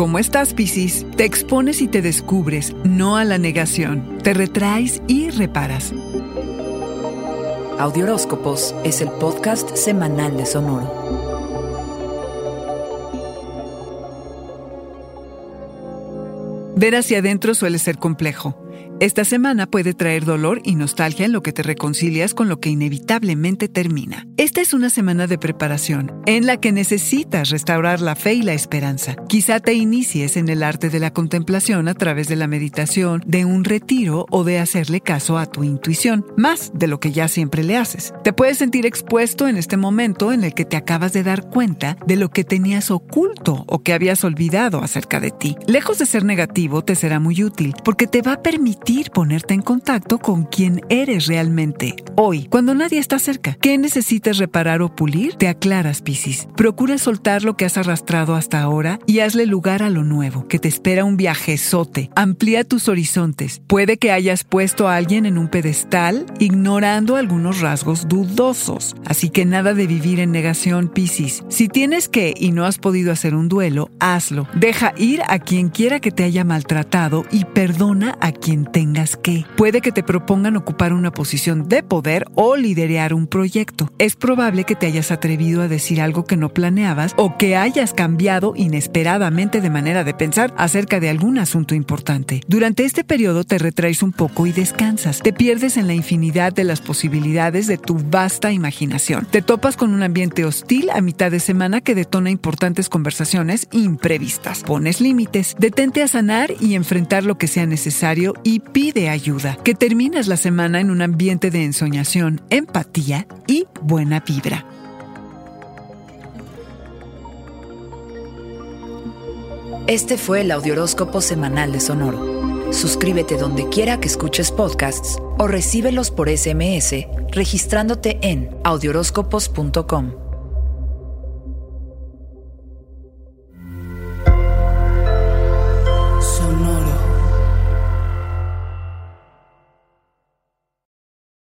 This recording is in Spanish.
¿Cómo estás, Piscis? Te expones y te descubres, no a la negación. Te retraes y reparas. Audioróscopos es el podcast semanal de Sonoro. Ver hacia adentro suele ser complejo. Esta semana puede traer dolor y nostalgia en lo que te reconcilias con lo que inevitablemente termina. Esta es una semana de preparación en la que necesitas restaurar la fe y la esperanza. Quizá te inicies en el arte de la contemplación a través de la meditación, de un retiro o de hacerle caso a tu intuición, más de lo que ya siempre le haces. Te puedes sentir expuesto en este momento en el que te acabas de dar cuenta de lo que tenías oculto o que habías olvidado acerca de ti. Lejos de ser negativo, te será muy útil porque te va a permitir ponerte en contacto con quien eres realmente hoy, cuando nadie está cerca. ¿Qué necesitas reparar o pulir? Te aclaras, Piscis. Procura soltar lo que has arrastrado hasta ahora y hazle lugar a lo nuevo, que te espera un viajezote. Amplía tus horizontes. Puede que hayas puesto a alguien en un pedestal ignorando algunos rasgos dudosos. Así que nada de vivir en negación, Piscis. Si tienes que y no has podido hacer un duelo, hazlo. Deja ir a quien quiera que te haya maltratado y perdona a quien te tengas que. Puede que te propongan ocupar una posición de poder o liderear un proyecto. Es probable que te hayas atrevido a decir algo que no planeabas o que hayas cambiado inesperadamente de manera de pensar acerca de algún asunto importante. Durante este periodo te retraes un poco y descansas. Te pierdes en la infinidad de las posibilidades de tu vasta imaginación. Te topas con un ambiente hostil a mitad de semana que detona importantes conversaciones imprevistas. Pones límites. Detente a sanar y enfrentar lo que sea necesario y pide ayuda, que terminas la semana en un ambiente de ensoñación, empatía y buena vibra. Este fue el Audioróscopo Semanal de Sonoro. Suscríbete donde quiera que escuches podcasts o recíbelos por SMS registrándote en audioróscopos.com.